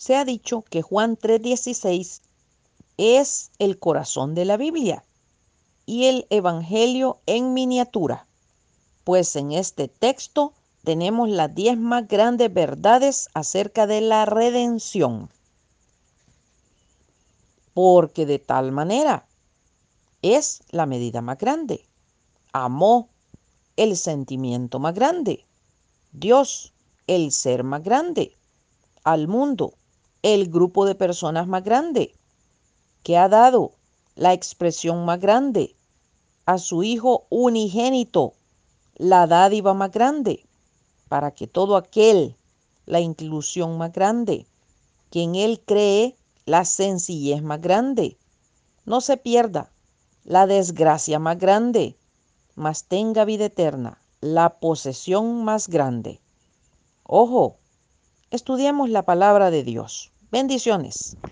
se ha dicho que Juan 3:16 es el corazón de la Biblia y el Evangelio en miniatura, pues en este texto tenemos las diez más grandes verdades acerca de la redención. Porque de tal manera es la medida más grande. Amó el sentimiento más grande. Dios, el ser más grande. Al mundo, el grupo de personas más grande. Que ha dado la expresión más grande. A su Hijo unigénito, la dádiva más grande para que todo aquel, la inclusión más grande, que en él cree la sencillez más grande, no se pierda la desgracia más grande, mas tenga vida eterna, la posesión más grande. Ojo, estudiemos la palabra de Dios. Bendiciones.